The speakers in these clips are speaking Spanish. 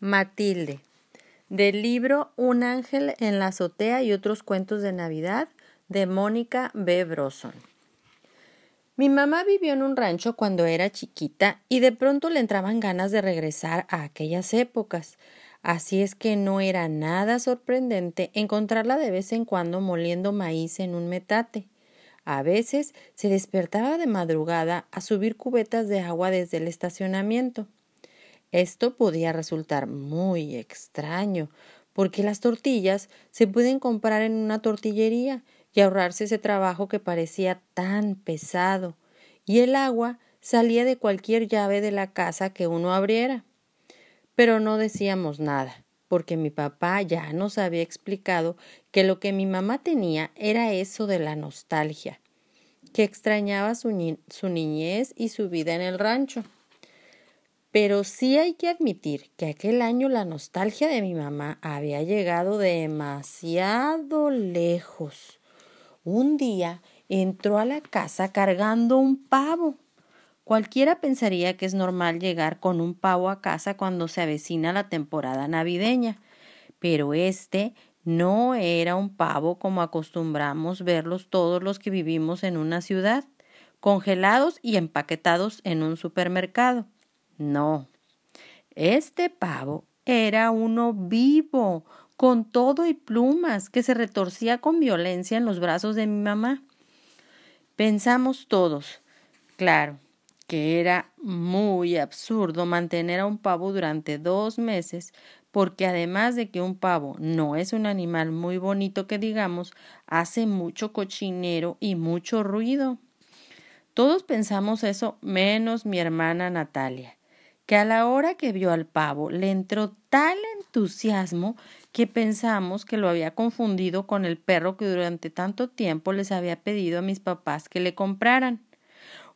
Matilde, del libro Un ángel en la azotea y otros cuentos de Navidad de Mónica B. Broson. Mi mamá vivió en un rancho cuando era chiquita y de pronto le entraban ganas de regresar a aquellas épocas. Así es que no era nada sorprendente encontrarla de vez en cuando moliendo maíz en un metate. A veces se despertaba de madrugada a subir cubetas de agua desde el estacionamiento. Esto podía resultar muy extraño, porque las tortillas se pueden comprar en una tortillería y ahorrarse ese trabajo que parecía tan pesado, y el agua salía de cualquier llave de la casa que uno abriera. Pero no decíamos nada, porque mi papá ya nos había explicado que lo que mi mamá tenía era eso de la nostalgia, que extrañaba su, su niñez y su vida en el rancho. Pero sí hay que admitir que aquel año la nostalgia de mi mamá había llegado demasiado lejos. Un día entró a la casa cargando un pavo. Cualquiera pensaría que es normal llegar con un pavo a casa cuando se avecina la temporada navideña, pero este no era un pavo como acostumbramos verlos todos los que vivimos en una ciudad, congelados y empaquetados en un supermercado. No, este pavo era uno vivo, con todo y plumas, que se retorcía con violencia en los brazos de mi mamá. Pensamos todos, claro, que era muy absurdo mantener a un pavo durante dos meses, porque además de que un pavo no es un animal muy bonito que digamos, hace mucho cochinero y mucho ruido. Todos pensamos eso menos mi hermana Natalia que a la hora que vio al pavo le entró tal entusiasmo que pensamos que lo había confundido con el perro que durante tanto tiempo les había pedido a mis papás que le compraran.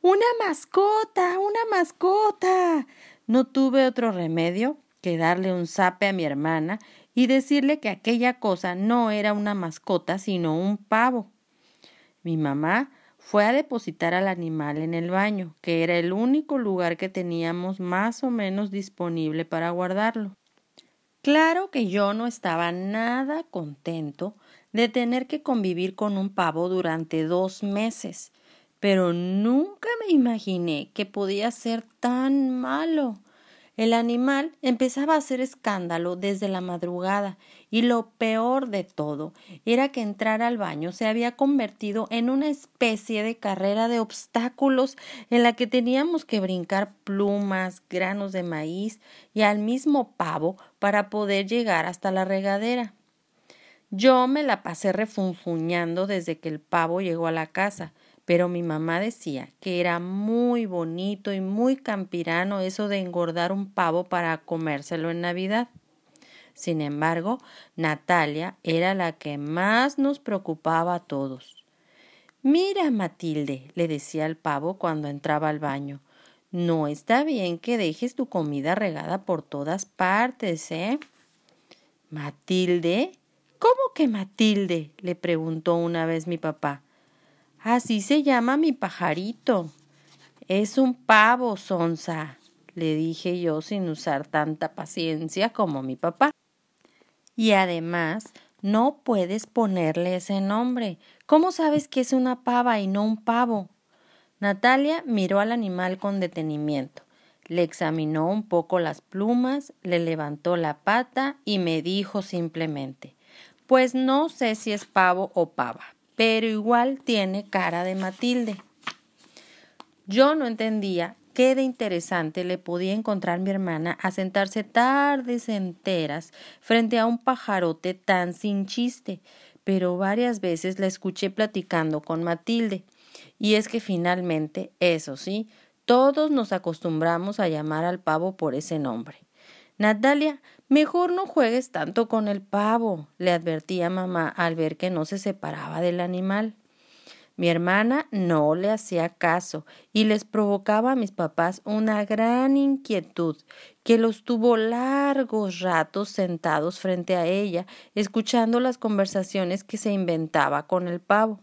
Una mascota. una mascota. No tuve otro remedio que darle un zape a mi hermana y decirle que aquella cosa no era una mascota sino un pavo. Mi mamá fue a depositar al animal en el baño, que era el único lugar que teníamos más o menos disponible para guardarlo. Claro que yo no estaba nada contento de tener que convivir con un pavo durante dos meses, pero nunca me imaginé que podía ser tan malo. El animal empezaba a hacer escándalo desde la madrugada y lo peor de todo era que entrar al baño se había convertido en una especie de carrera de obstáculos en la que teníamos que brincar plumas, granos de maíz y al mismo pavo para poder llegar hasta la regadera. Yo me la pasé refunfuñando desde que el pavo llegó a la casa, pero mi mamá decía que era muy bonito y muy campirano eso de engordar un pavo para comérselo en Navidad. Sin embargo, Natalia era la que más nos preocupaba a todos. Mira, Matilde, le decía al pavo cuando entraba al baño, no está bien que dejes tu comida regada por todas partes, ¿eh? Matilde. ¿Cómo que Matilde? le preguntó una vez mi papá. Así se llama mi pajarito. Es un pavo, Sonsa, le dije yo sin usar tanta paciencia como mi papá. Y además, no puedes ponerle ese nombre. ¿Cómo sabes que es una pava y no un pavo? Natalia miró al animal con detenimiento. Le examinó un poco las plumas, le levantó la pata y me dijo simplemente Pues no sé si es pavo o pava, pero igual tiene cara de Matilde. Yo no entendía qué de interesante le podía encontrar mi hermana a sentarse tardes enteras frente a un pajarote tan sin chiste, pero varias veces la escuché platicando con Matilde. Y es que finalmente, eso sí, todos nos acostumbramos a llamar al pavo por ese nombre. Natalia, mejor no juegues tanto con el pavo, le advertía mamá al ver que no se separaba del animal. Mi hermana no le hacía caso y les provocaba a mis papás una gran inquietud que los tuvo largos ratos sentados frente a ella, escuchando las conversaciones que se inventaba con el pavo.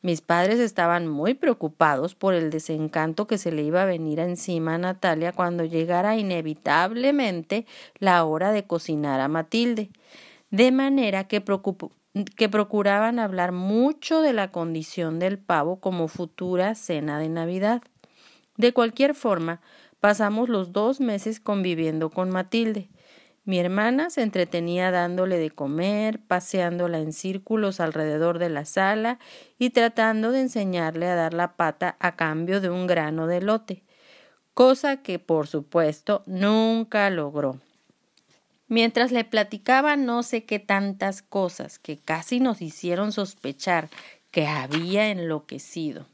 Mis padres estaban muy preocupados por el desencanto que se le iba a venir encima a Natalia cuando llegara inevitablemente la hora de cocinar a Matilde, de manera que, que procuraban hablar mucho de la condición del pavo como futura cena de Navidad. De cualquier forma, pasamos los dos meses conviviendo con Matilde. Mi hermana se entretenía dándole de comer, paseándola en círculos alrededor de la sala y tratando de enseñarle a dar la pata a cambio de un grano de lote, cosa que por supuesto nunca logró. Mientras le platicaba no sé qué tantas cosas que casi nos hicieron sospechar que había enloquecido.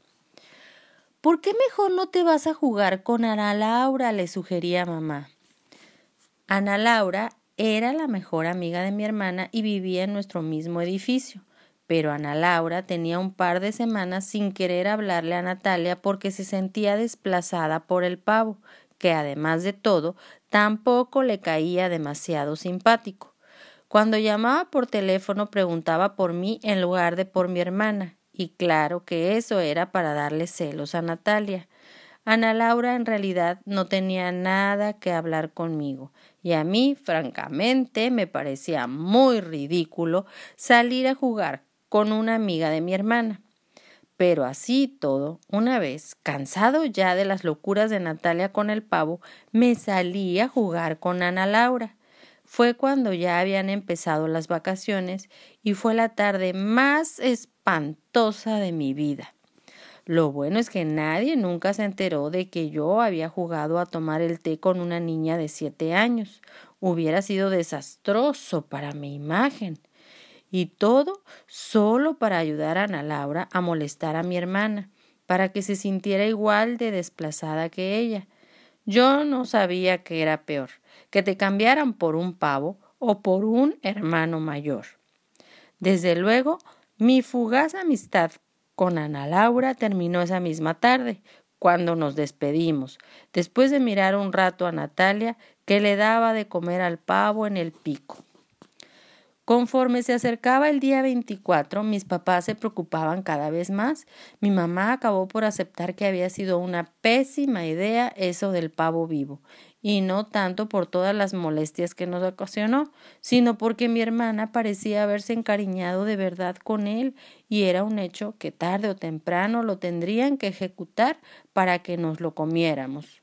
¿Por qué mejor no te vas a jugar con Ana Laura? le sugería mamá. Ana Laura era la mejor amiga de mi hermana y vivía en nuestro mismo edificio. Pero Ana Laura tenía un par de semanas sin querer hablarle a Natalia porque se sentía desplazada por el pavo, que además de todo tampoco le caía demasiado simpático. Cuando llamaba por teléfono preguntaba por mí en lugar de por mi hermana, y claro que eso era para darle celos a Natalia. Ana Laura en realidad no tenía nada que hablar conmigo, y a mí, francamente, me parecía muy ridículo salir a jugar con una amiga de mi hermana. Pero así todo, una vez, cansado ya de las locuras de Natalia con el pavo, me salí a jugar con Ana Laura. Fue cuando ya habían empezado las vacaciones y fue la tarde más espantosa de mi vida. Lo bueno es que nadie nunca se enteró de que yo había jugado a tomar el té con una niña de siete años. Hubiera sido desastroso para mi imagen. Y todo solo para ayudar a Ana Laura a molestar a mi hermana, para que se sintiera igual de desplazada que ella. Yo no sabía que era peor, que te cambiaran por un pavo o por un hermano mayor. Desde luego, mi fugaz amistad con Ana Laura terminó esa misma tarde, cuando nos despedimos, después de mirar un rato a Natalia, que le daba de comer al pavo en el pico. Conforme se acercaba el día 24, mis papás se preocupaban cada vez más. Mi mamá acabó por aceptar que había sido una pésima idea eso del pavo vivo, y no tanto por todas las molestias que nos ocasionó, sino porque mi hermana parecía haberse encariñado de verdad con él, y era un hecho que tarde o temprano lo tendrían que ejecutar para que nos lo comiéramos.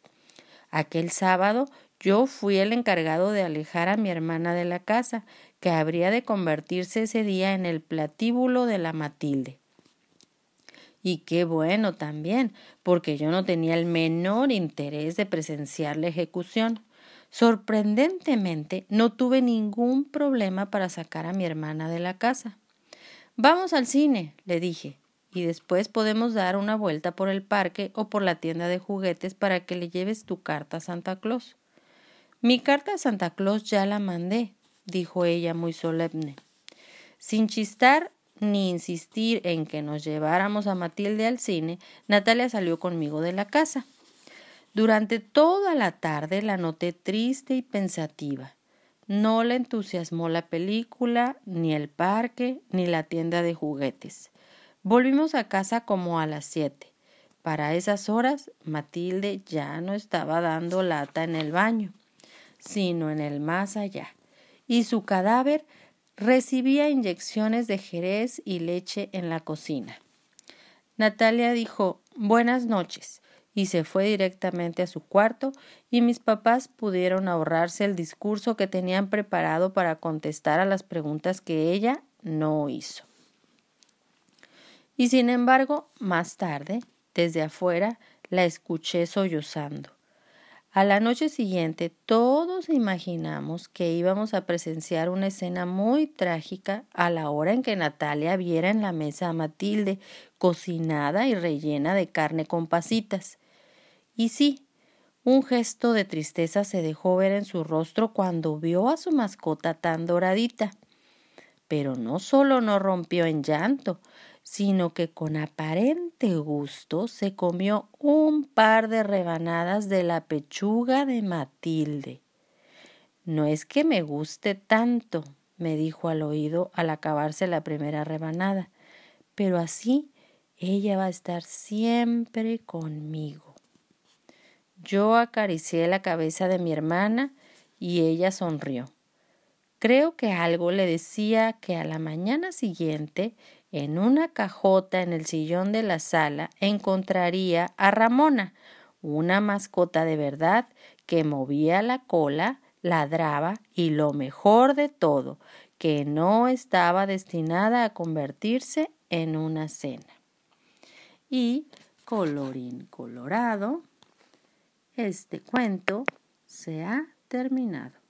Aquel sábado yo fui el encargado de alejar a mi hermana de la casa, que habría de convertirse ese día en el platíbulo de la Matilde. Y qué bueno también, porque yo no tenía el menor interés de presenciar la ejecución. Sorprendentemente, no tuve ningún problema para sacar a mi hermana de la casa. Vamos al cine, le dije, y después podemos dar una vuelta por el parque o por la tienda de juguetes para que le lleves tu carta a Santa Claus. Mi carta a Santa Claus ya la mandé, dijo ella muy solemne. Sin chistar ni insistir en que nos lleváramos a Matilde al cine, Natalia salió conmigo de la casa. Durante toda la tarde la noté triste y pensativa. No le entusiasmó la película, ni el parque, ni la tienda de juguetes. Volvimos a casa como a las siete. Para esas horas Matilde ya no estaba dando lata en el baño, sino en el más allá y su cadáver recibía inyecciones de jerez y leche en la cocina. Natalia dijo buenas noches y se fue directamente a su cuarto y mis papás pudieron ahorrarse el discurso que tenían preparado para contestar a las preguntas que ella no hizo. Y sin embargo, más tarde, desde afuera, la escuché sollozando. A la noche siguiente todos imaginamos que íbamos a presenciar una escena muy trágica a la hora en que Natalia viera en la mesa a Matilde, cocinada y rellena de carne con pasitas. Y sí, un gesto de tristeza se dejó ver en su rostro cuando vio a su mascota tan doradita. Pero no solo no rompió en llanto, sino que con aparente gusto se comió un par de rebanadas de la pechuga de Matilde. No es que me guste tanto, me dijo al oído al acabarse la primera rebanada, pero así Ella va a estar siempre conmigo. Yo acaricié la cabeza de mi hermana y ella sonrió. Creo que algo le decía que a la mañana siguiente, en una cajota en el sillón de la sala, encontraría a Ramona, una mascota de verdad que movía la cola, ladraba y lo mejor de todo, que no estaba destinada a convertirse en una cena. Y, colorín colorado, este cuento se ha terminado.